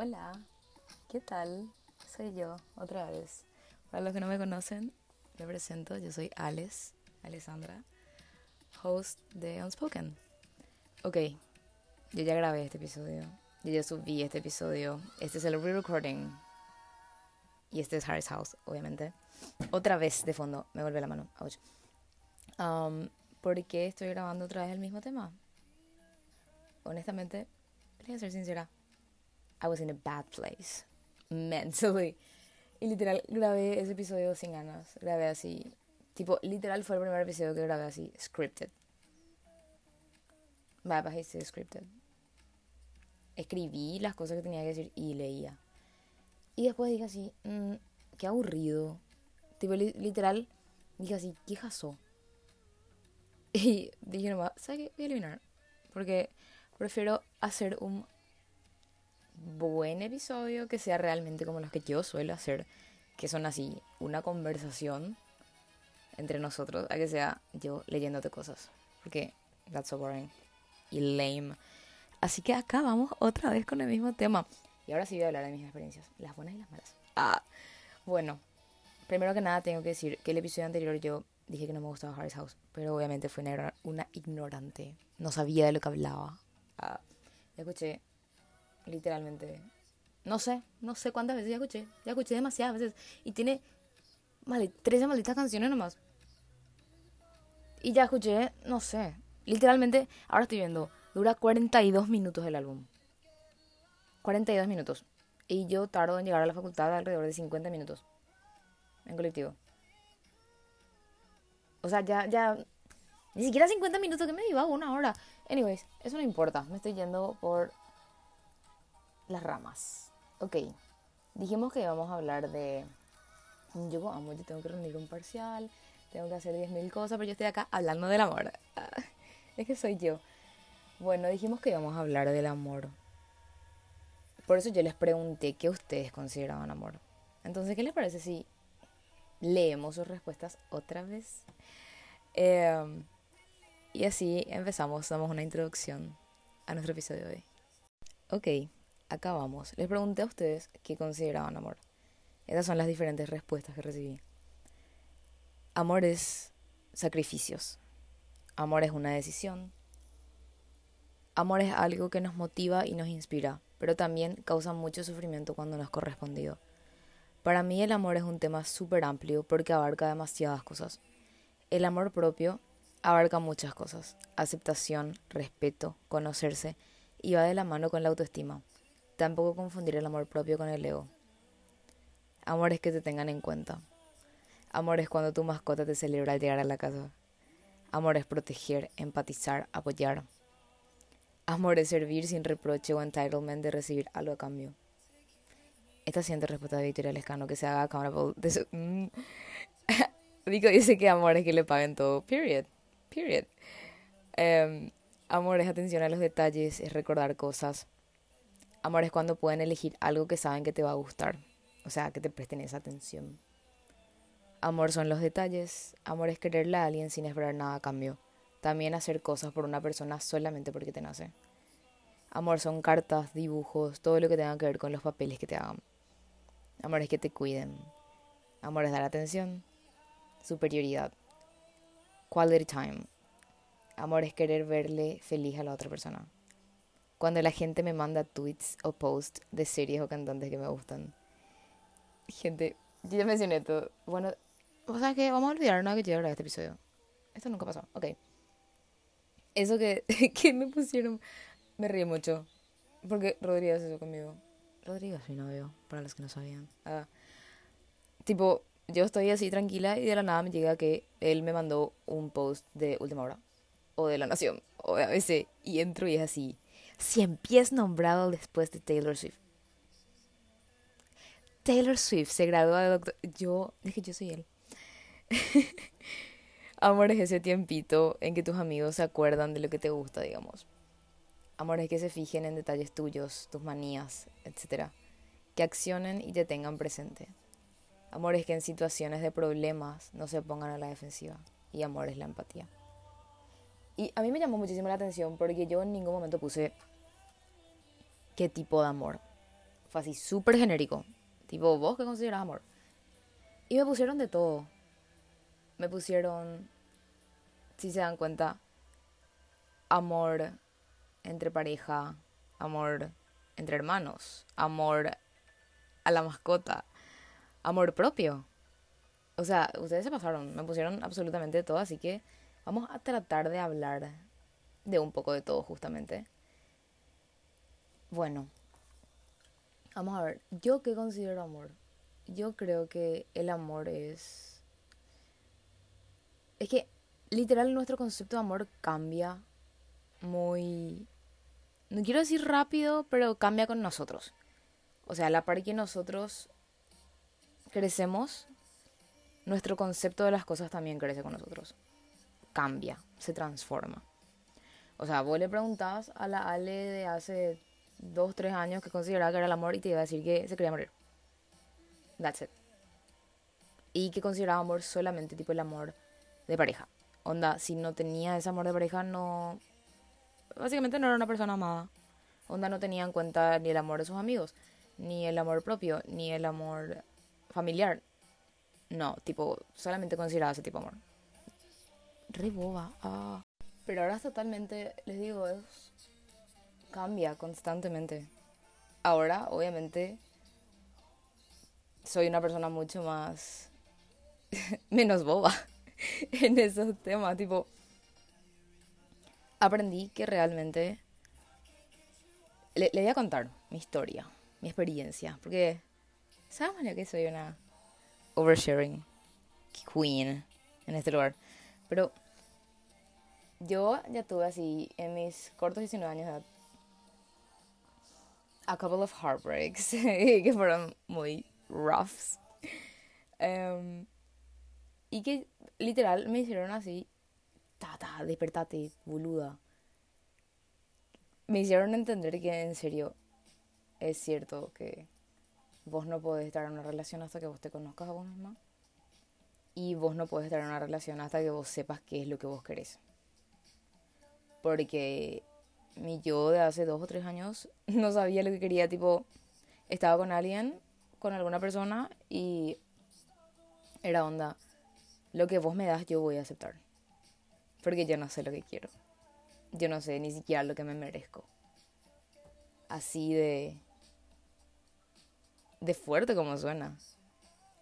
Hola, ¿qué tal? Soy yo, otra vez. Para los que no me conocen, me presento, yo soy Alex, Alessandra, host de Unspoken. Ok, yo ya grabé este episodio, yo ya subí este episodio, este es el re-recording y este es Harry's House, obviamente. Otra vez de fondo, me vuelve la mano, ouch. Um, ¿Por qué estoy grabando otra vez el mismo tema? Honestamente, voy a ser sincera. I was in a bad place. Mentally. Y literal, grabé ese episodio sin ganas. Grabé así. Tipo, literal fue el primer episodio que grabé así, scripted. Me parece scripted. Escribí las cosas que tenía que decir y leía. Y después dije así, mmm, qué aburrido. Tipo, li literal, dije así, qué jasó. Y dije nomás, ¿sabes qué? Voy a eliminar. Porque prefiero hacer un buen episodio que sea realmente como los que yo suelo hacer, que son así, una conversación entre nosotros, a que sea yo leyéndote cosas, porque that's so boring y lame. Así que acá vamos otra vez con el mismo tema. Y ahora sí voy a hablar de mis experiencias, las buenas y las malas. Ah, bueno, primero que nada tengo que decir que el episodio anterior yo dije que no me gustaba Harry's House, pero obviamente fue una, una ignorante, no sabía de lo que hablaba. Ah, escuché literalmente. No sé, no sé cuántas veces ya escuché. Ya escuché demasiadas veces. Y tiene vale, 13 malditas canciones nomás. Y ya escuché, no sé. Literalmente, ahora estoy viendo, dura 42 minutos el álbum. 42 minutos. Y yo tardo en llegar a la facultad alrededor de 50 minutos. En colectivo. O sea, ya, ya. Ni siquiera 50 minutos que me iba una hora. Anyways, eso no importa. Me estoy yendo por las ramas. Ok, dijimos que íbamos a hablar de... Yo amo, yo tengo que rendir un parcial, tengo que hacer 10.000 cosas, pero yo estoy acá hablando del amor. es que soy yo. Bueno, dijimos que íbamos a hablar del amor. Por eso yo les pregunté qué ustedes consideraban amor. Entonces, ¿qué les parece si leemos sus respuestas otra vez? Em, y así empezamos, damos una introducción a nuestro episodio de hoy. Ok, acá vamos. Les pregunté a ustedes qué consideraban amor. Esas son las diferentes respuestas que recibí. Amor es sacrificios. Amor es una decisión. Amor es algo que nos motiva y nos inspira, pero también causa mucho sufrimiento cuando no es correspondido. Para mí el amor es un tema súper amplio porque abarca demasiadas cosas. El amor propio abarca muchas cosas. Aceptación, respeto, conocerse y va de la mano con la autoestima. Tampoco confundir el amor propio con el ego. Amor es que te tengan en cuenta. Amor es cuando tu mascota te celebra al llegar a la casa. Amor es proteger, empatizar, apoyar. Amor es servir sin reproche o entitlement de recibir algo a cambio. Esta siguiente respuesta de Victoria Lescano que se haga accountable de su... Mm. Dice que amor es que le paguen todo. Period. Period. Em, amor es atención a los detalles, es recordar cosas. Amor es cuando pueden elegir algo que saben que te va a gustar. O sea, que te presten esa atención. Amor son los detalles. Amor es quererle a alguien sin esperar nada a cambio. También hacer cosas por una persona solamente porque te nace. Amor son cartas, dibujos, todo lo que tenga que ver con los papeles que te hagan. Amor es que te cuiden. Amor es dar atención. Superioridad. Quality time. Amor es querer verle feliz a la otra persona cuando la gente me manda tweets o posts de series o cantantes que me gustan. Gente, yo ya mencioné todo. Bueno, o sea que vamos a olvidarnos que hablar de este episodio. Esto nunca pasó. Ok. Eso que, que me pusieron, me ríe mucho. Porque Rodrigo hace eso conmigo. Rodrigo es mi novio, para los que no sabían. Ah, tipo, yo estoy así tranquila y de la nada me llega que él me mandó un post de Última Hora. O de La Nación. O de ABC. Y entro y es así 100 pies nombrado después de Taylor Swift. Taylor Swift se graduó de doctor. Yo, dije, yo soy él. Amor es ese tiempito en que tus amigos se acuerdan de lo que te gusta, digamos. Amor es que se fijen en detalles tuyos, tus manías, etc. Que accionen y te tengan presente. Amor es que en situaciones de problemas no se pongan a la defensiva. Y amor es la empatía. Y a mí me llamó muchísimo la atención porque yo en ningún momento puse qué tipo de amor. Fue así, súper genérico. Tipo, ¿vos qué consideras amor? Y me pusieron de todo. Me pusieron, si se dan cuenta, amor entre pareja, amor entre hermanos, amor a la mascota, amor propio. O sea, ustedes se pasaron, me pusieron absolutamente todo, así que vamos a tratar de hablar de un poco de todo justamente. Bueno, vamos a ver, ¿yo qué considero amor? Yo creo que el amor es... Es que literal nuestro concepto de amor cambia muy... No quiero decir rápido, pero cambia con nosotros. O sea, a la par que nosotros crecemos, nuestro concepto de las cosas también crece con nosotros. Cambia, se transforma. O sea, vos le preguntabas a la Ale de hace dos, tres años que consideraba que era el amor y te iba a decir que se quería morir. That's it. Y que consideraba amor solamente tipo el amor de pareja. Onda, si no tenía ese amor de pareja, no. Básicamente no era una persona amada. Onda no tenía en cuenta ni el amor de sus amigos, ni el amor propio, ni el amor familiar. No, tipo, solamente consideraba ese tipo de amor. Re boba. Ah. Pero ahora totalmente, les digo, es, cambia constantemente. Ahora, obviamente, soy una persona mucho más menos boba en esos temas, tipo aprendí que realmente le, voy a contar mi historia, mi experiencia, porque sabes que soy una oversharing queen en este lugar, pero yo ya tuve así en mis cortos 19 años de edad a couple of heartbreaks que fueron muy roughs. Um, y que literal me hicieron así, tata, despertate, boluda. Me hicieron entender que en serio es cierto que vos no podés estar en una relación hasta que vos te conozcas a vos misma. Y vos no podés estar en una relación hasta que vos sepas qué es lo que vos querés. Porque mi yo de hace dos o tres años no sabía lo que quería, tipo, estaba con alguien con alguna persona y era onda, lo que vos me das yo voy a aceptar. Porque yo no sé lo que quiero. Yo no sé ni siquiera lo que me merezco. Así de de fuerte como suena.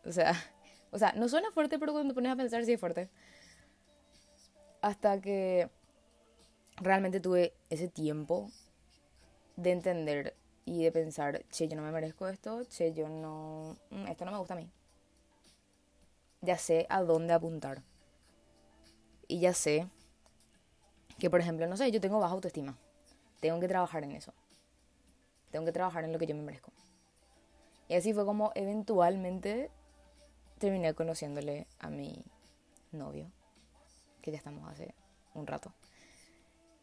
O sea, o sea, no suena fuerte, pero cuando te pones a pensar sí es fuerte. Hasta que realmente tuve ese tiempo de entender y de pensar, che, yo no me merezco esto, che, yo no, mm, esto no me gusta a mí. Ya sé a dónde apuntar. Y ya sé que, por ejemplo, no sé, yo tengo baja autoestima. Tengo que trabajar en eso. Tengo que trabajar en lo que yo me merezco. Y así fue como eventualmente terminé conociéndole a mi novio, que ya estamos hace un rato.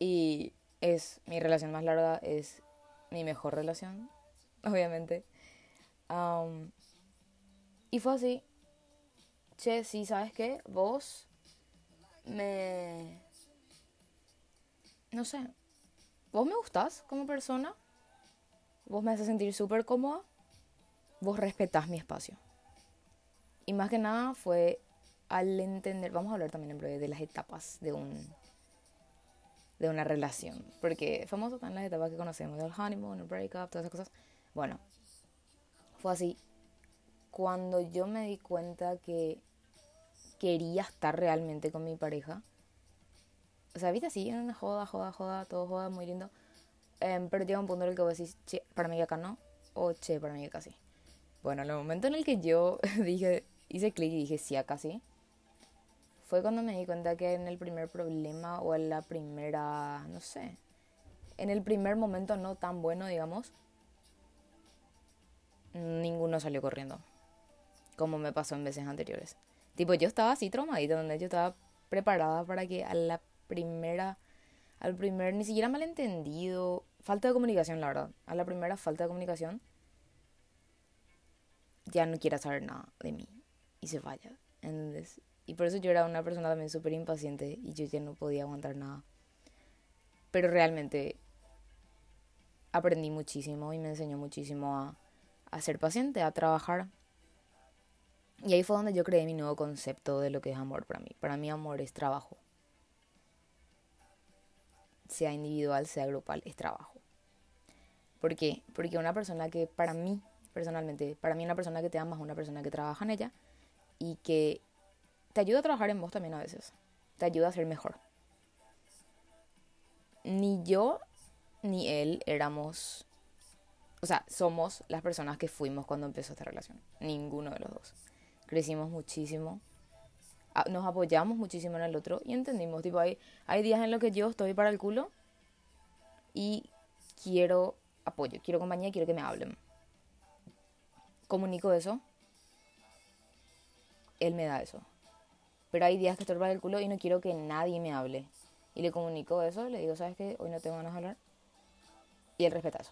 Y es mi relación más larga, es mi mejor relación, obviamente. y fue así. Che, sí, ¿sabes qué? Vos me... No sé. Vos me gustás como persona. Vos me haces sentir súper cómoda. Vos respetás mi espacio. Y más que nada fue al entender... Vamos a hablar también en breve de las etapas de un de una relación. Porque famoso están las etapas que conocemos, del honeymoon, el breakup, todas esas cosas. Bueno, fue así. Cuando yo me di cuenta que quería estar realmente con mi pareja, o sea, viste así, en joda, joda, joda, todo joda, muy lindo. Em, pero llega un punto en el que vos decís, che, para mí acá no, o che, para mí acá sí. Bueno, en el momento en el que yo dije, hice clic y dije sí, acá sí, fue cuando me di cuenta que en el primer problema o en la primera, no sé, en el primer momento no tan bueno, digamos, ninguno salió corriendo, como me pasó en veces anteriores. Tipo, yo estaba así traumadita, donde yo estaba preparada para que a la primera, al primer, ni siquiera malentendido, falta de comunicación, la verdad, a la primera falta de comunicación, ya no quiera saber nada de mí y se vaya. Entonces, y por eso yo era una persona también súper impaciente y yo ya no podía aguantar nada. Pero realmente aprendí muchísimo y me enseñó muchísimo a a ser paciente, a trabajar. Y ahí fue donde yo creé mi nuevo concepto de lo que es amor para mí. Para mí amor es trabajo. Sea individual, sea grupal, es trabajo. ¿Por qué? Porque una persona que para mí, personalmente, para mí una persona que te ama es una persona que trabaja en ella y que te ayuda a trabajar en vos también a veces. Te ayuda a ser mejor. Ni yo ni él éramos, o sea, somos las personas que fuimos cuando empezó esta relación. Ninguno de los dos. Crecimos muchísimo. Nos apoyamos muchísimo en el otro y entendimos, tipo, hay, hay días en los que yo estoy para el culo y quiero apoyo, quiero compañía, quiero que me hablen. Comunico eso. Él me da eso. Pero hay días que estoy el culo y no quiero que nadie me hable. Y le comunico eso, le digo, ¿sabes qué? Hoy no tengo ganas de hablar y él respeta eso.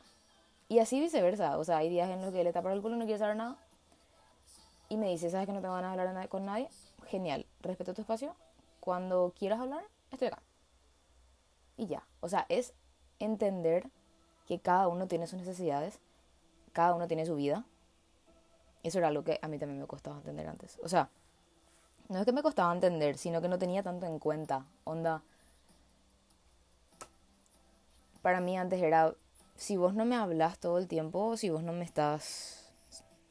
Y así viceversa, o sea, hay días en los que él está el culo y no quiere saber nada. Y me dice, ¿sabes que no tengo ganas de hablar con nadie? Genial, respeto tu espacio. Cuando quieras hablar, estoy acá. Y ya, o sea, es entender que cada uno tiene sus necesidades, cada uno tiene su vida. Eso era algo que a mí también me costaba entender antes. O sea, no es que me costaba entender, sino que no tenía tanto en cuenta. Onda, para mí antes era si vos no me hablas todo el tiempo, si vos no me estás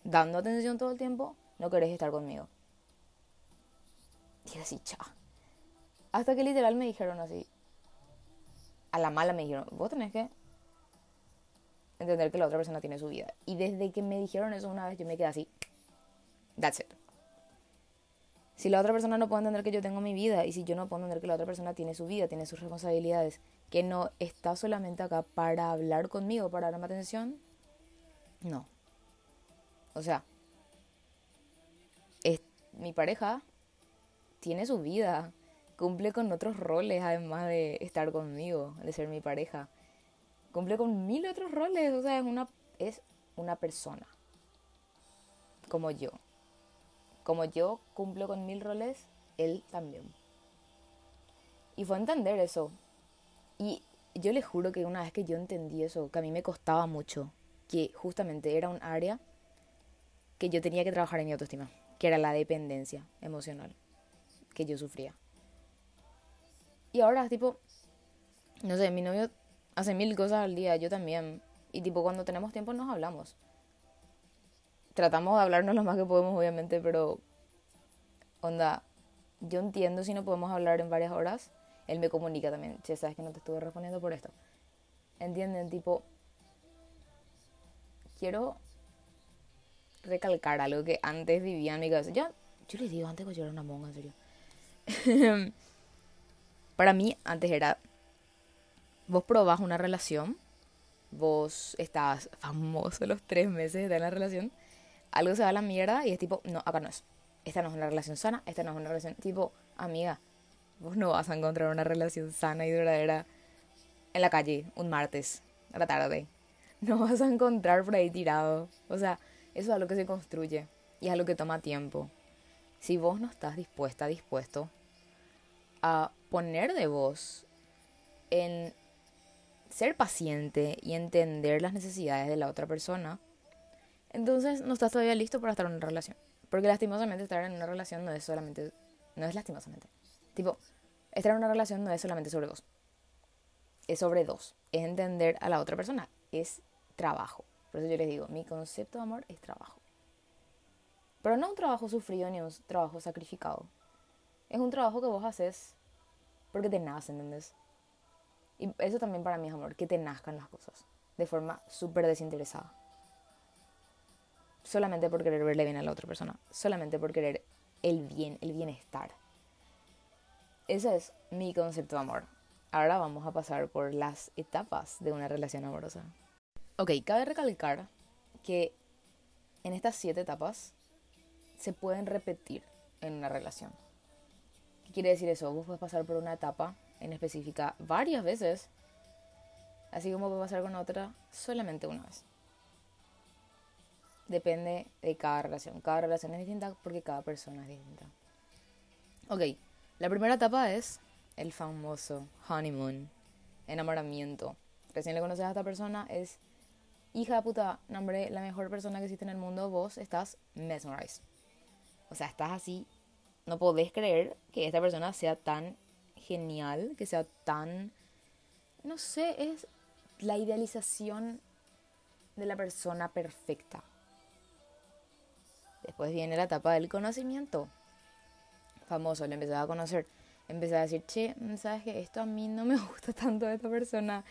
dando atención todo el tiempo, no querés estar conmigo. Y así, cha. Hasta que literal me dijeron así. A la mala me dijeron, vos tenés que entender que la otra persona tiene su vida. Y desde que me dijeron eso una vez, yo me quedé así. That's it. Si la otra persona no puede entender que yo tengo mi vida y si yo no puedo entender que la otra persona tiene su vida, tiene sus responsabilidades, que no está solamente acá para hablar conmigo, para darme atención, no. O sea, es, mi pareja tiene su vida, cumple con otros roles además de estar conmigo, de ser mi pareja. Cumple con mil otros roles, o sea, es una, es una persona como yo como yo cumplo con mil roles, él también. Y fue entender eso. Y yo le juro que una vez que yo entendí eso, que a mí me costaba mucho, que justamente era un área que yo tenía que trabajar en mi autoestima, que era la dependencia emocional que yo sufría. Y ahora, tipo, no sé, mi novio hace mil cosas al día, yo también. Y tipo, cuando tenemos tiempo nos hablamos tratamos de hablarnos lo más que podemos, obviamente, pero onda, yo entiendo si no podemos hablar en varias horas. Él me comunica también, che, sabes que no te estuve respondiendo por esto. ¿Entienden? Tipo, quiero recalcar algo que antes vivía en mi cabeza. Yo, yo les digo antes que yo era una monga, en serio. Para mí, antes era, vos probás una relación, vos estás famoso los tres meses de la relación, algo se va a la mierda y es tipo, no, acá no es. Esta no es una relación sana, esta no es una relación tipo, amiga, vos no vas a encontrar una relación sana y duradera en la calle un martes a la tarde. No vas a encontrar por ahí tirado. O sea, eso es algo que se construye y es algo que toma tiempo. Si vos no estás dispuesta, dispuesto a poner de vos en ser paciente y entender las necesidades de la otra persona, entonces no estás todavía listo para estar en una relación. Porque lastimosamente estar en una relación no es solamente, no es lastimosamente. Tipo, estar en una relación no es solamente sobre vos. Es sobre dos. Es entender a la otra persona. Es trabajo. Por eso yo les digo, mi concepto de amor es trabajo. Pero no un trabajo sufrido ni un trabajo sacrificado. Es un trabajo que vos haces porque te nace, ¿entendés? Y eso también para mí es amor, que te nazcan las cosas de forma súper desinteresada solamente por querer verle bien a la otra persona, solamente por querer el bien, el bienestar. Ese es mi concepto de amor. Ahora vamos a pasar por las etapas de una relación amorosa. Ok, cabe recalcar que en estas siete etapas se pueden repetir en una relación. ¿Qué quiere decir eso? Vos puedes pasar por una etapa en específica varias veces, así como puedes pasar con otra solamente una vez depende de cada relación. Cada relación es distinta porque cada persona es distinta. Ok, la primera etapa es el famoso honeymoon, enamoramiento. Recién le conoces a esta persona, es hija de puta, nombre, la mejor persona que existe en el mundo, vos estás mesmerized. O sea, estás así, no podés creer que esta persona sea tan genial, que sea tan, no sé, es la idealización de la persona perfecta. Después viene la etapa del conocimiento. Famoso, le empezaba a conocer. Empecé a decir, che, ¿sabes que Esto a mí no me gusta tanto de esta persona.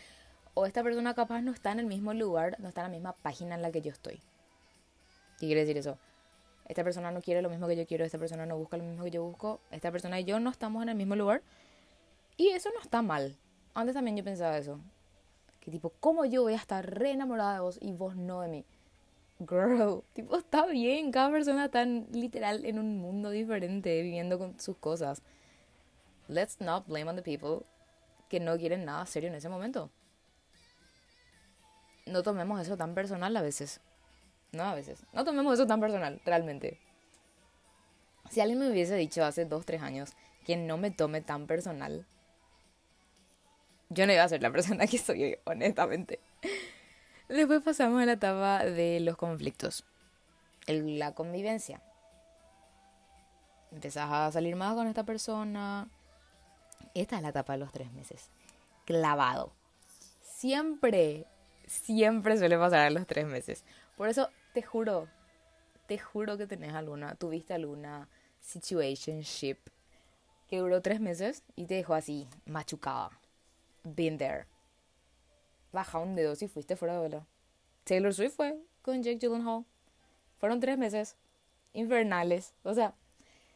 O esta persona capaz no está en el mismo lugar, no está en la misma página en la que yo estoy. ¿Qué quiere decir eso? Esta persona no quiere lo mismo que yo quiero, esta persona no busca lo mismo que yo busco, esta persona y yo no estamos en el mismo lugar. Y eso no está mal. Antes también yo pensaba eso. Que tipo, ¿cómo yo voy a estar re enamorada de vos y vos no de mí? Girl, tipo, está bien, cada persona está literal en un mundo diferente, viviendo con sus cosas. Let's not blame on the people que no quieren nada serio en ese momento. No tomemos eso tan personal a veces. No a veces. No tomemos eso tan personal, realmente. Si alguien me hubiese dicho hace dos, tres años que no me tome tan personal, yo no iba a ser la persona que soy hoy, honestamente. Después pasamos a la etapa de los conflictos. la convivencia. Empezás a salir más con esta persona. Esta es la etapa de los tres meses. Clavado. Siempre, siempre suele pasar a los tres meses. Por eso te juro, te juro que tenés alguna, tuviste alguna situationship que duró tres meses y te dejó así, machucada. Been there baja un dedo si fuiste fuera de vela. Taylor Swift fue con Jake Gyllenhaal. Fueron tres meses infernales. O sea,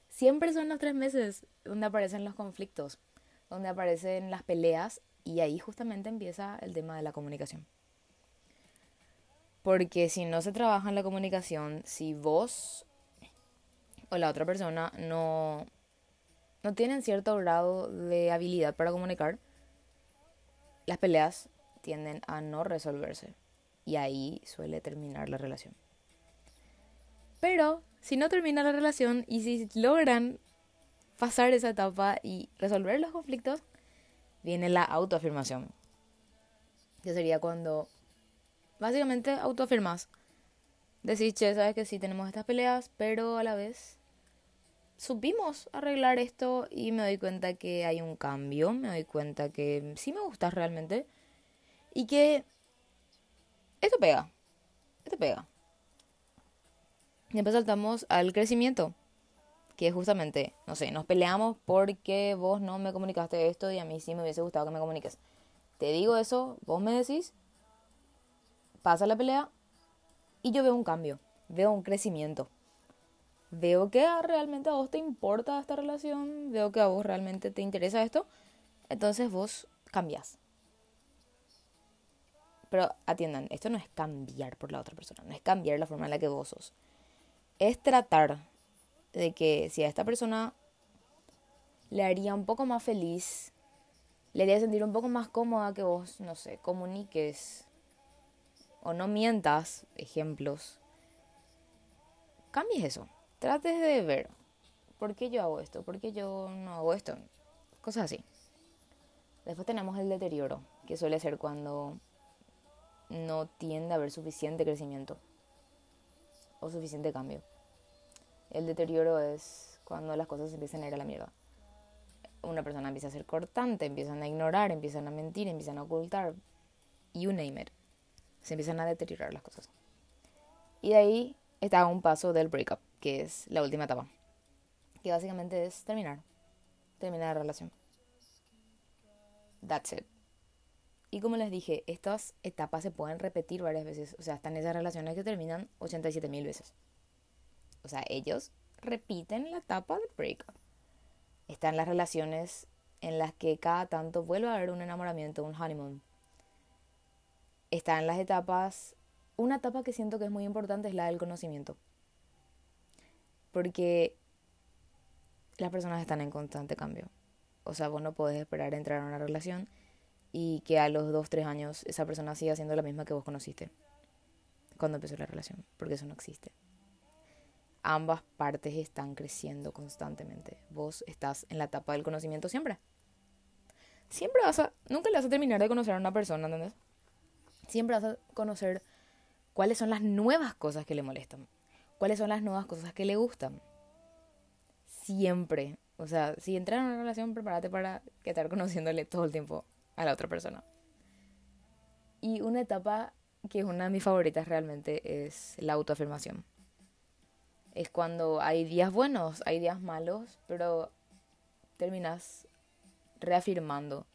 siempre son los tres meses donde aparecen los conflictos, donde aparecen las peleas y ahí justamente empieza el tema de la comunicación. Porque si no se trabaja en la comunicación, si vos o la otra persona no, no tienen cierto grado de habilidad para comunicar, las peleas tienden a no resolverse y ahí suele terminar la relación. Pero si no termina la relación y si logran pasar esa etapa y resolver los conflictos, viene la autoafirmación. Que sería cuando básicamente autoafirmas. Decís, che, sabes que sí tenemos estas peleas, pero a la vez supimos arreglar esto y me doy cuenta que hay un cambio, me doy cuenta que sí me gustas realmente y que esto pega, esto pega. Y después saltamos al crecimiento, que justamente, no sé, nos peleamos porque vos no me comunicaste esto y a mí sí me hubiese gustado que me comuniques. Te digo eso, vos me decís, pasa la pelea y yo veo un cambio, veo un crecimiento. Veo que realmente a vos te importa esta relación, veo que a vos realmente te interesa esto, entonces vos cambias. Pero atiendan, esto no es cambiar por la otra persona, no es cambiar la forma en la que vos sos. Es tratar de que si a esta persona le haría un poco más feliz, le haría sentir un poco más cómoda que vos, no sé, comuniques o no mientas, ejemplos. Cambies eso. Trates de ver por qué yo hago esto, por qué yo no hago esto. Cosas así. Después tenemos el deterioro, que suele ser cuando no tiende a haber suficiente crecimiento o suficiente cambio. El deterioro es cuando las cosas empiezan a ir a la mierda. Una persona empieza a ser cortante, empiezan a ignorar, empiezan a mentir, empiezan a ocultar. You name it. Se empiezan a deteriorar las cosas. Y de ahí está un paso del breakup, que es la última etapa. Que básicamente es terminar. Terminar la relación. That's it. Y como les dije, estas etapas se pueden repetir varias veces. O sea, están esas relaciones que terminan 87 mil veces. O sea, ellos repiten la etapa del breakup. Están las relaciones en las que cada tanto vuelve a haber un enamoramiento, un honeymoon. Están las etapas, una etapa que siento que es muy importante es la del conocimiento. Porque las personas están en constante cambio. O sea, vos no podés esperar entrar a una relación y que a los 2, 3 años esa persona siga siendo la misma que vos conociste cuando empezó la relación, porque eso no existe. Ambas partes están creciendo constantemente. Vos estás en la etapa del conocimiento siempre. Siempre vas a, nunca le vas a terminar de conocer a una persona, ¿entendés? Siempre vas a conocer cuáles son las nuevas cosas que le molestan, cuáles son las nuevas cosas que le gustan. Siempre, o sea, si entras en una relación, prepárate para estar conociéndole todo el tiempo a la otra persona. Y una etapa que es una de mis favoritas realmente es la autoafirmación. Es cuando hay días buenos, hay días malos, pero terminas reafirmando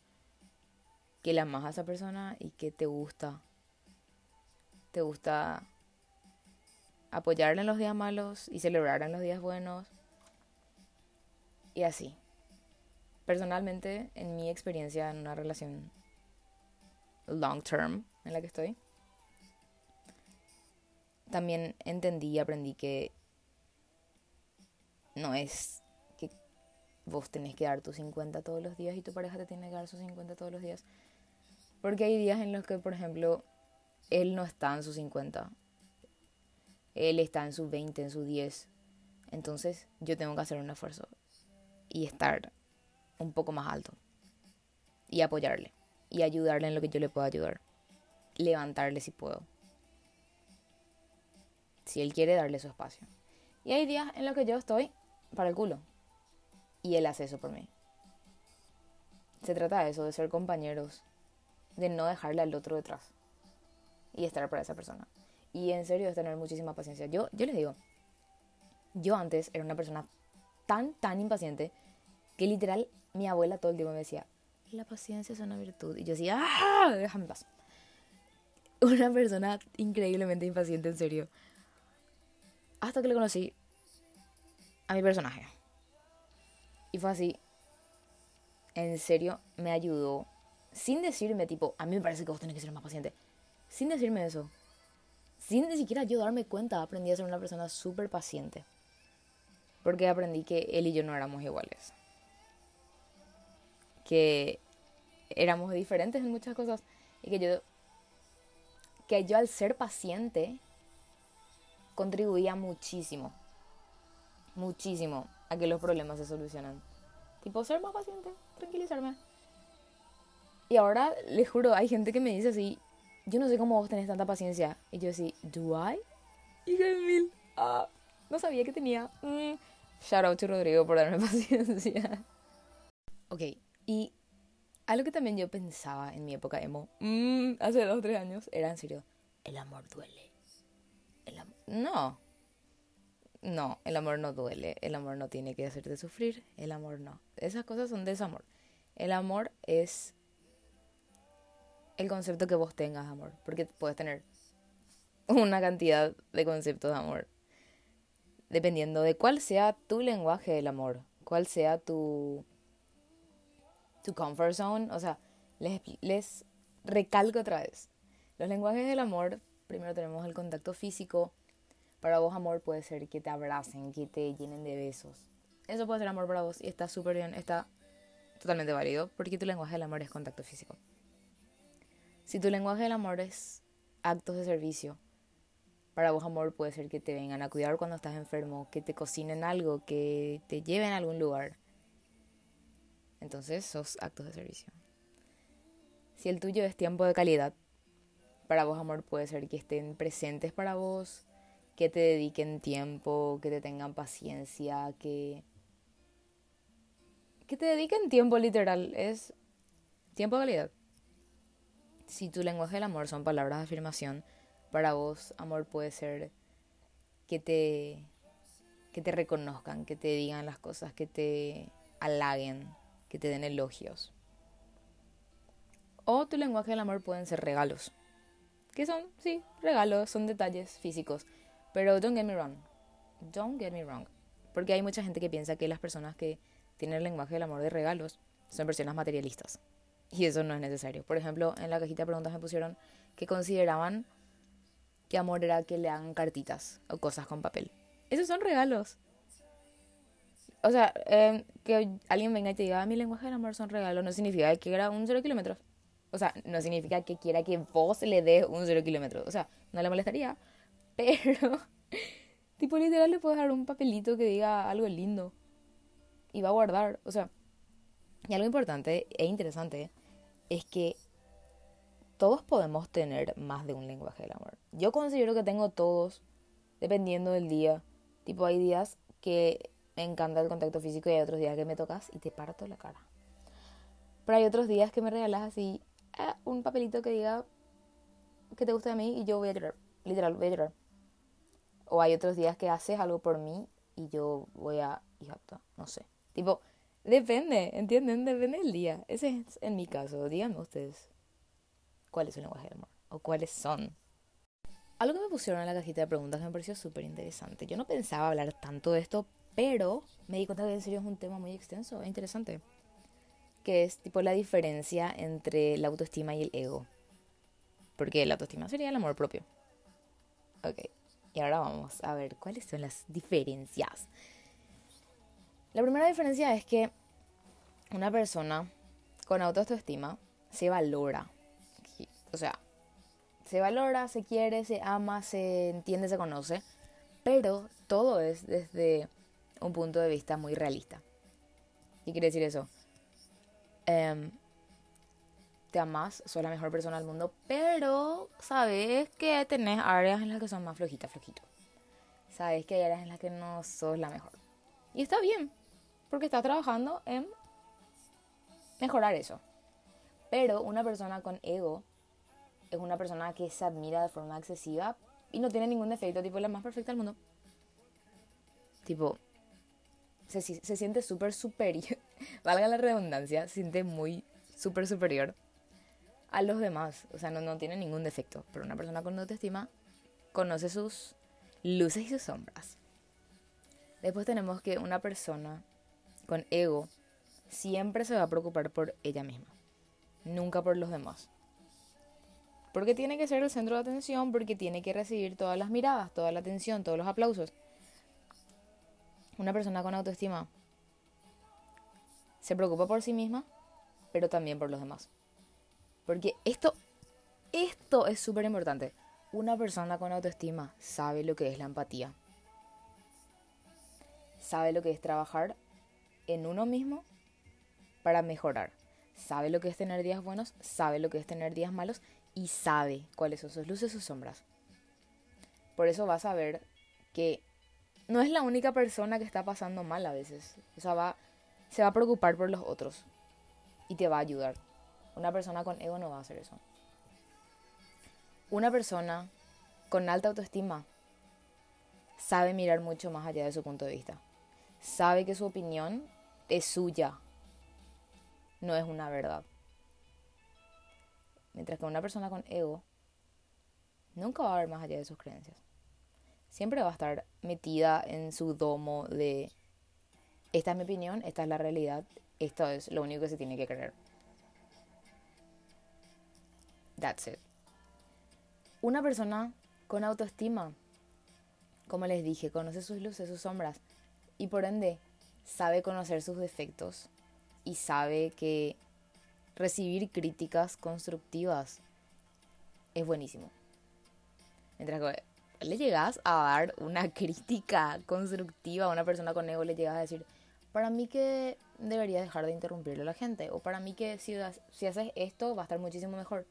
que la amas a esa persona y que te gusta. Te gusta apoyarle en los días malos y celebrar en los días buenos. Y así. Personalmente, en mi experiencia en una relación long term en la que estoy, también entendí y aprendí que no es que vos tenés que dar tus 50 todos los días y tu pareja te tiene que dar sus 50 todos los días. Porque hay días en los que, por ejemplo, él no está en sus 50. Él está en sus 20, en sus 10. Entonces yo tengo que hacer un esfuerzo y estar un poco más alto. Y apoyarle. Y ayudarle en lo que yo le pueda ayudar. Levantarle si puedo. Si él quiere darle su espacio. Y hay días en los que yo estoy para el culo. Y él hace eso por mí. Se trata de eso, de ser compañeros. De no dejarle al otro detrás. Y estar para esa persona. Y en serio es tener muchísima paciencia. Yo, yo les digo, yo antes era una persona tan, tan impaciente que literal mi abuela todo el tiempo me decía, la paciencia es una virtud. Y yo decía, ¡ah! Déjame paz. Una persona increíblemente impaciente, en serio. Hasta que le conocí a mi personaje. Y fue así. En serio, me ayudó. Sin decirme, tipo, a mí me parece que vos tenés que ser más paciente. Sin decirme eso. Sin ni siquiera yo darme cuenta, aprendí a ser una persona súper paciente. Porque aprendí que él y yo no éramos iguales. Que éramos diferentes en muchas cosas. Y que yo. Que yo al ser paciente. contribuía muchísimo muchísimo a que los problemas se solucionan. Tipo, ser más paciente, tranquilizarme. Y ahora, les juro, hay gente que me dice así, yo no sé cómo vos tenés tanta paciencia. Y yo así, ¿do I? Y mil, ah, no sabía que tenía. Mm. Shout out to Rodrigo por darme paciencia. ok, y algo que también yo pensaba en mi época emo, mm, hace dos o tres años, era en serio, el amor duele. El no, no, el amor no duele, el amor no tiene que hacerte sufrir, el amor no. Esas cosas son desamor. El amor es el concepto que vos tengas de amor, porque puedes tener una cantidad de conceptos de amor, dependiendo de cuál sea tu lenguaje del amor, cuál sea tu, tu comfort zone. O sea, les, les recalco otra vez. Los lenguajes del amor, primero tenemos el contacto físico, para vos amor puede ser que te abracen, que te llenen de besos. Eso puede ser amor para vos y está súper bien, está totalmente válido porque tu lenguaje del amor es contacto físico. Si tu lenguaje del amor es actos de servicio, para vos amor puede ser que te vengan a cuidar cuando estás enfermo, que te cocinen algo, que te lleven a algún lugar. Entonces, sos actos de servicio. Si el tuyo es tiempo de calidad, para vos amor puede ser que estén presentes para vos, que te dediquen tiempo, que te tengan paciencia, que... Que te dediquen tiempo literal, es tiempo de calidad. Si tu lenguaje del amor son palabras de afirmación, para vos amor puede ser que te que te reconozcan, que te digan las cosas, que te halaguen, que te den elogios. O tu lenguaje del amor pueden ser regalos. Que son, sí, regalos, son detalles físicos pero don't get me wrong. Don't get me wrong. Porque hay mucha gente que piensa que las personas que tienen el lenguaje del amor de regalos son personas materialistas. Y eso no es necesario. Por ejemplo, en la cajita de preguntas me pusieron que consideraban que amor era que le hagan cartitas o cosas con papel. Esos son regalos. O sea, em, que alguien venga y te diga, ah, mi lenguaje del amor son regalos, no significa que quiera un cero kilómetros. O sea, no significa que quiera que vos le des un cero kilómetros. O sea, no le molestaría, pero, tipo, literal le puedes dar un papelito que diga algo lindo. Y va a guardar. O sea, y algo importante e interesante es que todos podemos tener más de un lenguaje del amor. Yo considero que tengo todos, dependiendo del día. Tipo, hay días que me encanta el contacto físico y hay otros días que me tocas y te parto la cara. Pero hay otros días que me regalas así eh, un papelito que diga que te gusta de mí y yo voy a llorar. Literal, voy a llorar. O hay otros días que haces algo por mí y yo voy a... No sé. Tipo, depende, ¿entienden? Depende del día. Ese es en mi caso. Díganme ustedes cuál es su lenguaje del amor o cuáles son. Algo que me pusieron en la cajita de preguntas me pareció súper interesante. Yo no pensaba hablar tanto de esto, pero me di cuenta que en serio es un tema muy extenso e interesante. Que es tipo la diferencia entre la autoestima y el ego. Porque la autoestima sería el amor propio. Ok, y ahora vamos a ver cuáles son las diferencias. La primera diferencia es que una persona con autoestima se valora. O sea, se valora, se quiere, se ama, se entiende, se conoce. Pero todo es desde un punto de vista muy realista. ¿Qué quiere decir eso? Em, te amas, sos la mejor persona del mundo, pero sabes que tenés áreas en las que son más flojitas, flojito. Sabes que hay áreas en las que no sos la mejor. Y está bien, porque estás trabajando en mejorar eso. Pero una persona con ego es una persona que se admira de forma excesiva y no tiene ningún defecto, tipo la más perfecta del mundo. Tipo, se, se siente súper superior, valga la redundancia, se siente muy súper superior a los demás. O sea, no, no tiene ningún defecto. Pero una persona con autoestima conoce sus luces y sus sombras. Después tenemos que una persona con ego siempre se va a preocupar por ella misma, nunca por los demás. Porque tiene que ser el centro de atención, porque tiene que recibir todas las miradas, toda la atención, todos los aplausos. Una persona con autoestima se preocupa por sí misma, pero también por los demás. Porque esto, esto es súper importante. Una persona con autoestima sabe lo que es la empatía. Sabe lo que es trabajar en uno mismo para mejorar. Sabe lo que es tener días buenos, sabe lo que es tener días malos y sabe cuáles son sus luces sus sombras. Por eso vas a ver que no es la única persona que está pasando mal a veces. O sea, va, se va a preocupar por los otros y te va a ayudar. Una persona con ego no va a hacer eso. Una persona con alta autoestima sabe mirar mucho más allá de su punto de vista. Sabe que su opinión es suya, no es una verdad. Mientras que una persona con ego nunca va a ver más allá de sus creencias. Siempre va a estar metida en su domo de esta es mi opinión, esta es la realidad, esto es lo único que se tiene que creer. That's it. Una persona con autoestima, como les dije, conoce sus luces, sus sombras y por ende sabe conocer sus defectos y sabe que recibir críticas constructivas es buenísimo. Mientras que le llegas a dar una crítica constructiva a una persona con ego, le llegas a decir, para mí que debería dejar de interrumpirle a la gente, o para mí que si, haces esto va a estar muchísimo mejor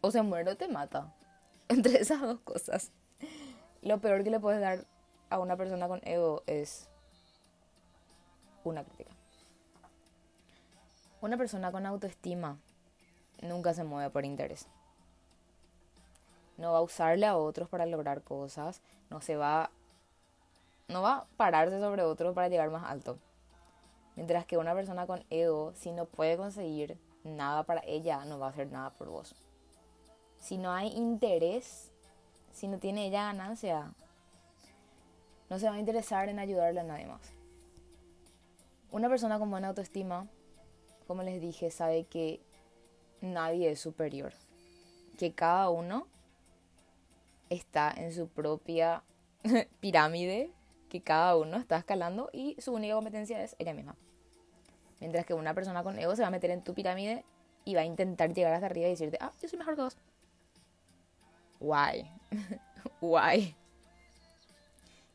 o se muere o te mata. Entre esas dos cosas. Lo peor que le puedes dar a una persona con ego es una crítica. Una persona con autoestima nunca se mueve por interés. No va a usarle a otros para lograr cosas. No se va. No va a pararse sobre otros para llegar más alto. Mientras que una persona con ego, si no puede conseguir nada para ella, no va a hacer nada por vos si no hay interés, si no tiene ella ganancia, no se va a interesar en ayudarle a nadie más. Una persona con buena autoestima, como les dije, sabe que nadie es superior, que cada uno está en su propia pirámide, que cada uno está escalando y su única competencia es ella misma. Mientras que una persona con ego se va a meter en tu pirámide y va a intentar llegar hasta arriba y decirte, ah, yo soy mejor que vos. Why? Why?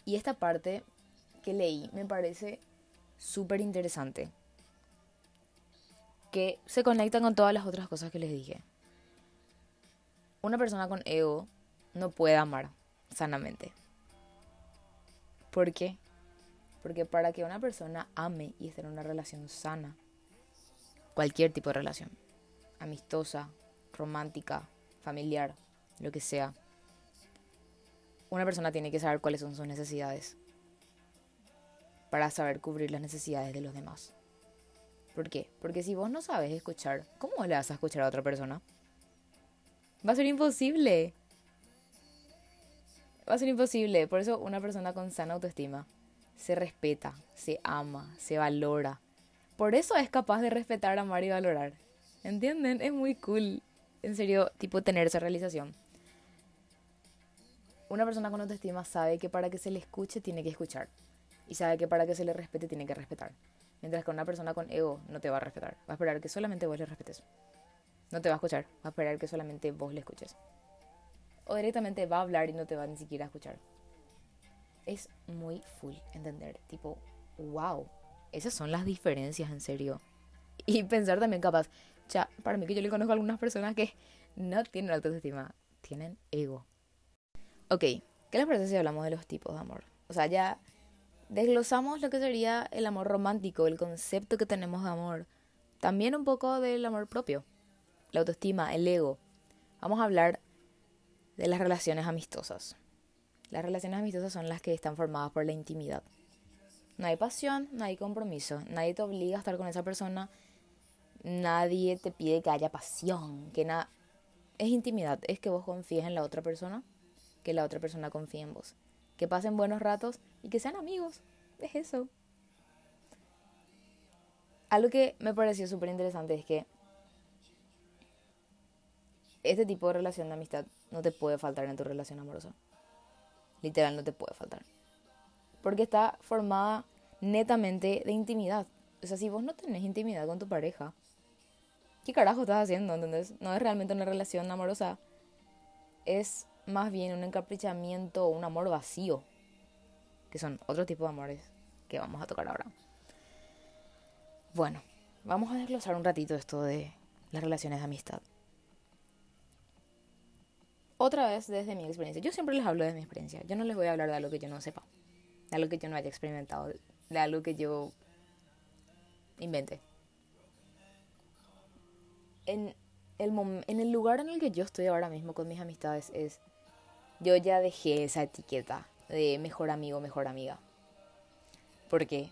Y esta parte que leí me parece súper interesante. que se conectan con todas las otras cosas que les dije. Una persona con ego no puede amar sanamente. ¿Por qué? Porque para que una persona ame y esté en una relación sana, cualquier tipo de relación, amistosa, romántica, familiar, lo que sea, una persona tiene que saber cuáles son sus necesidades para saber cubrir las necesidades de los demás. ¿Por qué? Porque si vos no sabes escuchar, ¿cómo le vas a escuchar a otra persona? Va a ser imposible. Va a ser imposible. Por eso una persona con sana autoestima se respeta, se ama, se valora. Por eso es capaz de respetar, amar y valorar. ¿Entienden? Es muy cool. En serio, tipo tener esa realización. Una persona con autoestima sabe que para que se le escuche tiene que escuchar. Y sabe que para que se le respete tiene que respetar. Mientras que una persona con ego no te va a respetar. Va a esperar que solamente vos le respetes. No te va a escuchar. Va a esperar que solamente vos le escuches. O directamente va a hablar y no te va ni siquiera a escuchar. Es muy full entender. Tipo, wow. Esas son las diferencias, en serio. Y pensar también capaz. Ya, para mí que yo le conozco a algunas personas que no tienen autoestima. Tienen ego. Ok, ¿qué les parece si hablamos de los tipos de amor? O sea, ya desglosamos lo que sería el amor romántico, el concepto que tenemos de amor. También un poco del amor propio, la autoestima, el ego. Vamos a hablar de las relaciones amistosas. Las relaciones amistosas son las que están formadas por la intimidad. No hay pasión, no hay compromiso, nadie te obliga a estar con esa persona, nadie te pide que haya pasión, que nada. Es intimidad, es que vos confíes en la otra persona, que la otra persona confíe en vos que pasen buenos ratos y que sean amigos. Es eso. Algo que me pareció súper interesante es que este tipo de relación de amistad no te puede faltar en tu relación amorosa. Literal, no te puede faltar. Porque está formada netamente de intimidad. O sea, si vos no tenés intimidad con tu pareja, ¿qué carajo estás haciendo? ¿Entendés? No es realmente una relación amorosa. Es más bien un encaprichamiento o un amor vacío, que son otro tipo de amores que vamos a tocar ahora. Bueno, vamos a desglosar un ratito esto de las relaciones de amistad. Otra vez desde mi experiencia. Yo siempre les hablo de mi experiencia. Yo no les voy a hablar de algo que yo no sepa, de algo que yo no haya experimentado, de algo que yo invente. En el, en el lugar en el que yo estoy ahora mismo con mis amistades es yo ya dejé esa etiqueta de mejor amigo, mejor amiga. ¿Por qué?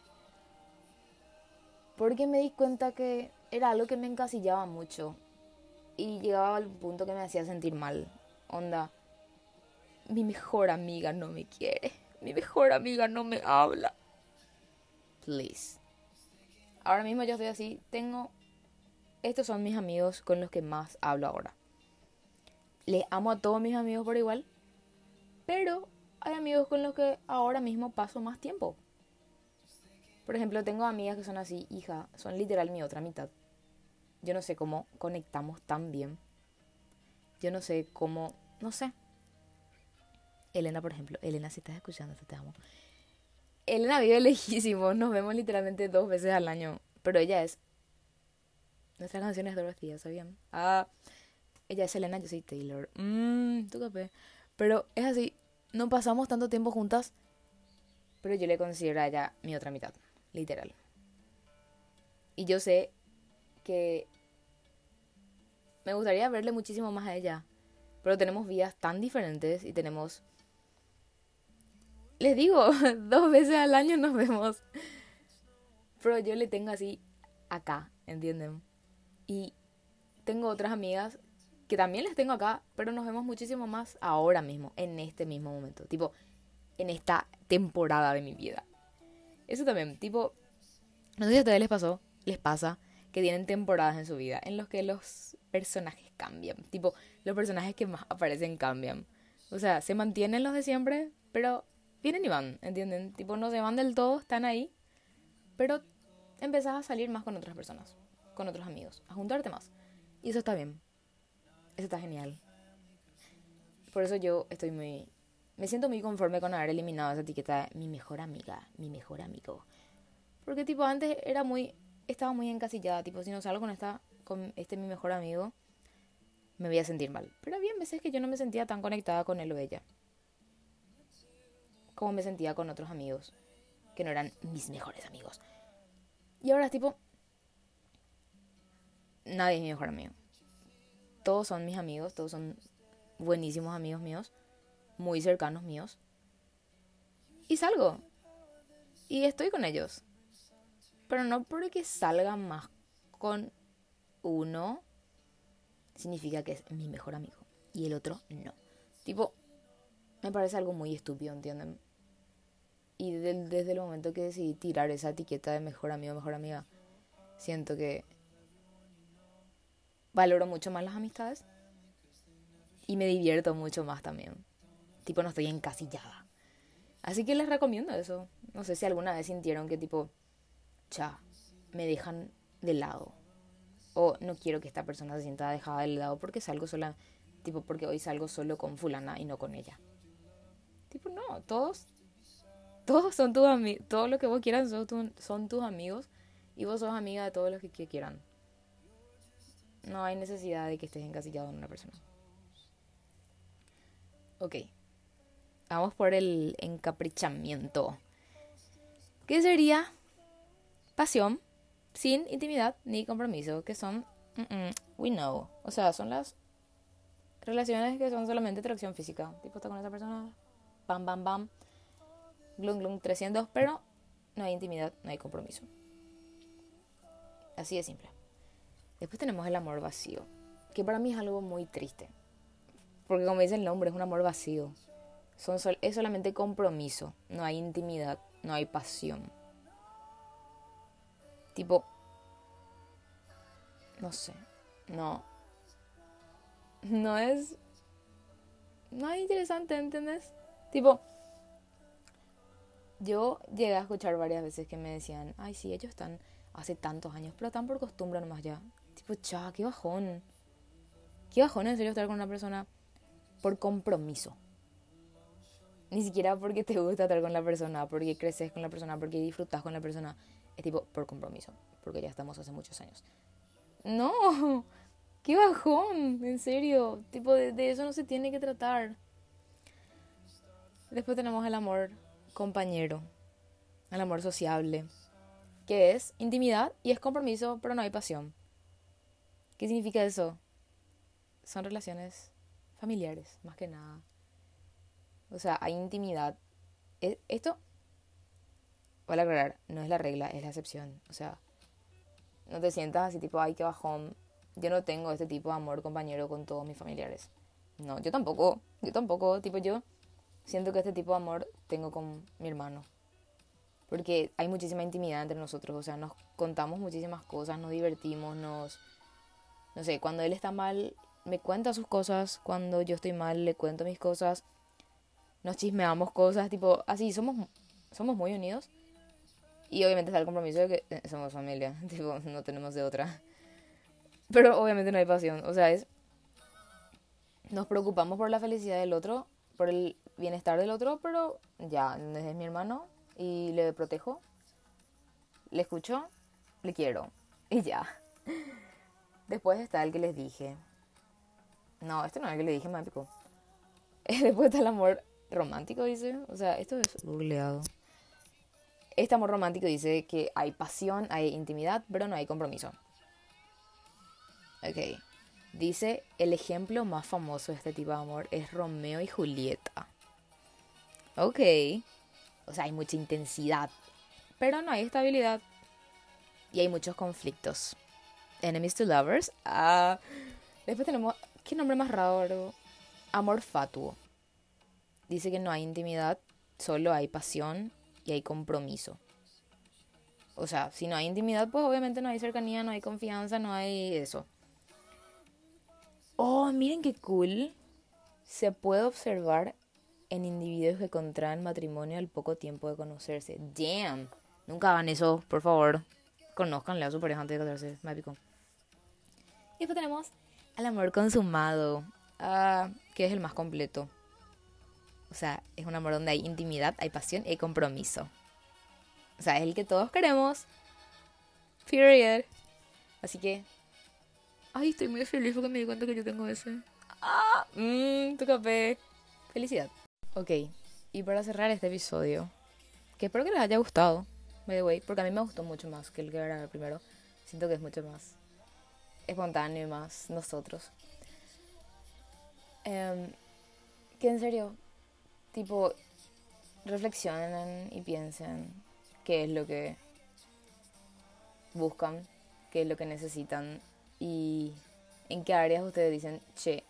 Porque me di cuenta que era algo que me encasillaba mucho y llegaba al punto que me hacía sentir mal. Onda, mi mejor amiga no me quiere, mi mejor amiga no me habla. Please. Ahora mismo yo estoy así, tengo... Estos son mis amigos con los que más hablo ahora. Les amo a todos mis amigos por igual, pero hay amigos con los que ahora mismo paso más tiempo. Por ejemplo, tengo amigas que son así, hija, son literal mi otra mitad. Yo no sé cómo conectamos tan bien. Yo no sé cómo, no sé. Elena, por ejemplo, Elena, si estás escuchando, te amo. Elena vive lejísimo, nos vemos literalmente dos veces al año, pero ella es... Nuestra canción es Dorothy, ¿sabían? Ah, ella es Elena, yo soy Taylor. Mmm, tu café. Pero es así, no pasamos tanto tiempo juntas, pero yo le considero a ella mi otra mitad, literal. Y yo sé que me gustaría verle muchísimo más a ella, pero tenemos vidas tan diferentes y tenemos... Les digo, dos veces al año nos vemos. Pero yo le tengo así acá, ¿entienden? Y tengo otras amigas que también les tengo acá, pero nos vemos muchísimo más ahora mismo, en este mismo momento, tipo, en esta temporada de mi vida. Eso también, tipo, no sé si a ustedes les pasó, les pasa, que tienen temporadas en su vida en los que los personajes cambian, tipo, los personajes que más aparecen cambian. O sea, se mantienen los de siempre, pero vienen y van, ¿entienden? Tipo, no se van del todo, están ahí, pero empezás a salir más con otras personas, con otros amigos, a juntarte más. Y eso está bien. Eso está genial. Por eso yo estoy muy... Me siento muy conforme con haber eliminado esa etiqueta de mi mejor amiga, mi mejor amigo. Porque tipo antes era muy... estaba muy encasillada, tipo, si no salgo con esta con este mi mejor amigo, me voy a sentir mal. Pero había veces que yo no me sentía tan conectada con él o ella. Como me sentía con otros amigos, que no eran mis mejores amigos. Y ahora es tipo, nadie es mi mejor amigo. Todos son mis amigos, todos son buenísimos amigos míos, muy cercanos míos. Y salgo. Y estoy con ellos. Pero no porque salga más con uno, significa que es mi mejor amigo. Y el otro no. Tipo, me parece algo muy estúpido, ¿entienden? Y desde el momento que decidí tirar esa etiqueta de mejor amigo, mejor amiga, siento que valoro mucho más las amistades y me divierto mucho más también. Tipo, no estoy encasillada. Así que les recomiendo eso. No sé si alguna vez sintieron que tipo, cha, me dejan de lado. O no quiero que esta persona se sienta dejada de lado porque salgo sola, tipo, porque hoy salgo solo con fulana y no con ella. Tipo, no, todos, todos son tus amigos, todo lo que vos quieras son, son tus amigos y vos sos amiga de todos los que quieran. No hay necesidad de que estés encasillado en una persona. Ok. Vamos por el encaprichamiento. ¿Qué sería? Pasión, sin intimidad ni compromiso, que son, we know. O sea, son las relaciones que son solamente atracción física. Tipo, está con esa persona, bam, bam, bam, glum, glum, 300, pero no hay intimidad, no hay compromiso. Así de simple. Después tenemos el amor vacío, que para mí es algo muy triste. Porque como dice el nombre, es un amor vacío. Son es solamente compromiso, no hay intimidad, no hay pasión. Tipo, no sé, no, no es, no es interesante, ¿entendés? Tipo, yo llegué a escuchar varias veces que me decían, ay, sí, ellos están hace tantos años, pero están por costumbre nomás ya. Tipo, cha, qué bajón. Qué bajón en serio estar con una persona por compromiso. Ni siquiera porque te gusta estar con la persona, porque creces con la persona, porque disfrutas con la persona. Es tipo por compromiso, porque ya estamos hace muchos años. No, qué bajón, en serio. Tipo, de, eso no se tiene que tratar. Después tenemos el amor compañero, el amor sociable, que es intimidad y es compromiso, pero no hay pasión. ¿Qué significa eso? Son relaciones familiares, más que nada. O sea, hay intimidad. E, esto, voy a aclarar, no es la regla, es la excepción. O sea, no te sientas así tipo, ay, qué bajón. Yo no tengo este tipo de amor compañero con todos mis familiares. No, yo tampoco. Yo tampoco. Tipo, yo siento que este tipo de amor tengo con mi hermano. Porque hay muchísima intimidad entre nosotros. O sea, nos contamos muchísimas cosas, nos divertimos, nos... No sé, cuando él está mal, me cuenta sus cosas, cuando yo estoy mal le cuento mis cosas, nos chismeamos cosas, tipo, así, somos, somos muy unidos. Y obviamente está el compromiso de que eh, somos familia, tipo, no tenemos de otra. Pero obviamente no hay pasión, o sea, es... Nos preocupamos por la felicidad del otro, por el bienestar del otro, pero ya, es mi hermano y le protejo, le escucho, le quiero y ya. Después está el que les dije, no, este no es el que le dije, me Después está el amor romántico, dice. O sea, esto es googleado. Este amor romántico dice que hay pasión, hay intimidad, pero no hay compromiso. Ok. Dice, el ejemplo más famoso de este tipo de amor es Romeo y Julieta. Ok. O sea, hay mucha intensidad, pero no hay estabilidad. Y hay muchos conflictos. Enemies to lovers. Ah, después tenemos ¿Qué nombre más raro? Amor fatuo. Dice que no hay intimidad, solo hay pasión y hay compromiso. O sea, si no hay intimidad, pues obviamente no hay cercanía, no hay confianza, no hay eso. Oh, miren qué cool. Se puede observar en individuos que contraen matrimonio al poco tiempo de conocerse. Damn. Nunca hagan eso, por favor. Conozcanle a su pareja antes de casarse. Me pico. Y después tenemos al amor consumado, ah, que es el más completo. O sea, es un amor donde hay intimidad, hay pasión y hay compromiso. O sea, es el que todos queremos. Period. Así que. Ay, estoy muy feliz porque me di cuenta que yo tengo ese. Ah, mmm, tu café. Felicidad. Ok, y para cerrar este episodio, que espero que les haya gustado, by the way, porque a mí me gustó mucho más que el que era el primero. Siento que es mucho más espontáneo y más nosotros. Em, que en serio, tipo, reflexionen y piensen qué es lo que buscan, qué es lo que necesitan y en qué áreas ustedes dicen, che.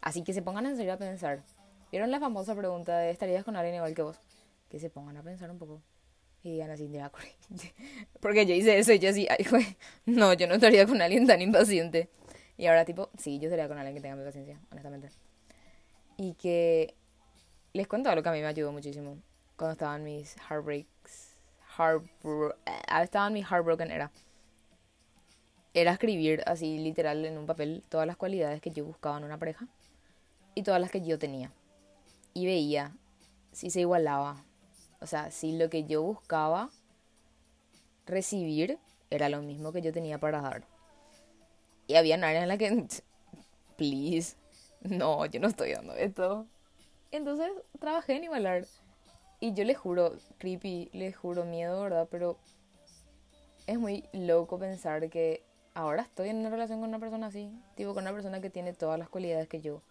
Así que se pongan en serio a pensar. ¿Vieron la famosa pregunta de ¿estarías con alguien igual que vos? Que se pongan a pensar un poco. Y digan así, Porque yo hice eso y yo así, ay, güey, no, yo no estaría con alguien tan impaciente. Y ahora tipo, sí, yo estaría con alguien que tenga mi paciencia, honestamente. Y que les cuento algo que a mí me ayudó muchísimo. Cuando estaban mis heartbreaks, heartbro eh, estaban mis heartbroken era. Era escribir así literal en un papel todas las cualidades que yo buscaba en una pareja y todas las que yo tenía. Y veía si se igualaba. O sea, si lo que yo buscaba recibir era lo mismo que yo tenía para dar. Y había áreas en la que, please, no, yo no estoy dando esto. Entonces trabajé en igualar. Y yo les juro, creepy, les juro miedo, ¿verdad? Pero es muy loco pensar que ahora estoy en una relación con una persona así. Tipo, con una persona que tiene todas las cualidades que yo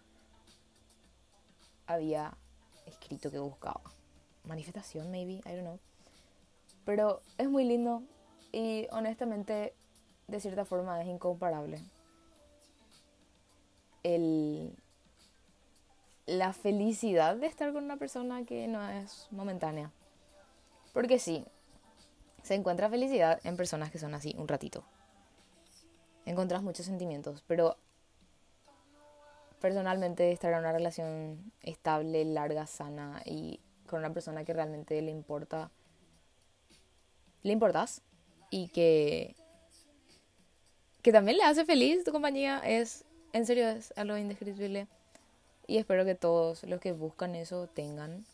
había escrito que buscaba. Manifestación, maybe, I don't know. Pero es muy lindo y honestamente, de cierta forma, es incomparable. El, la felicidad de estar con una persona que no es momentánea. Porque sí, se encuentra felicidad en personas que son así un ratito. Encuentras muchos sentimientos, pero personalmente estar en una relación estable, larga, sana y con una persona que realmente le importa, le importas y que, que también le hace feliz tu compañía es, en serio, es algo indescriptible. Y espero que todos los que buscan eso tengan,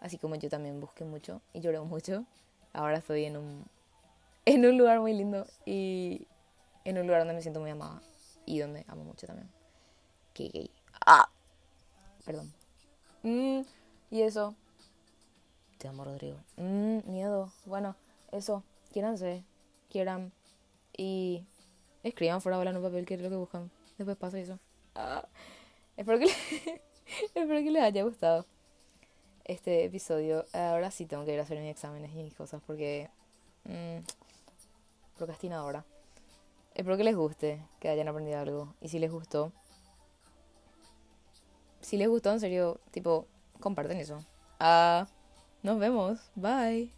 así como yo también busqué mucho y lloré mucho. Ahora estoy en un, en un lugar muy lindo y en un lugar donde me siento muy amada y donde amo mucho también. Qué gay. Ah. Perdón. Mm, y eso. Te amo, Rodrigo. Mm, miedo. Bueno, eso. Quiéranse. Quieran. Y escriban fuera de un papel que es lo que buscan. Después pasa eso. Ah. Espero que, espero que les haya gustado este episodio. Ahora sí tengo que ir a hacer mis exámenes y mis cosas porque... Mmm, procrastinadora. Espero que les guste, que hayan aprendido algo. Y si les gustó, si les gustó, en serio, tipo, comparten eso. Ah, nos vemos. Bye.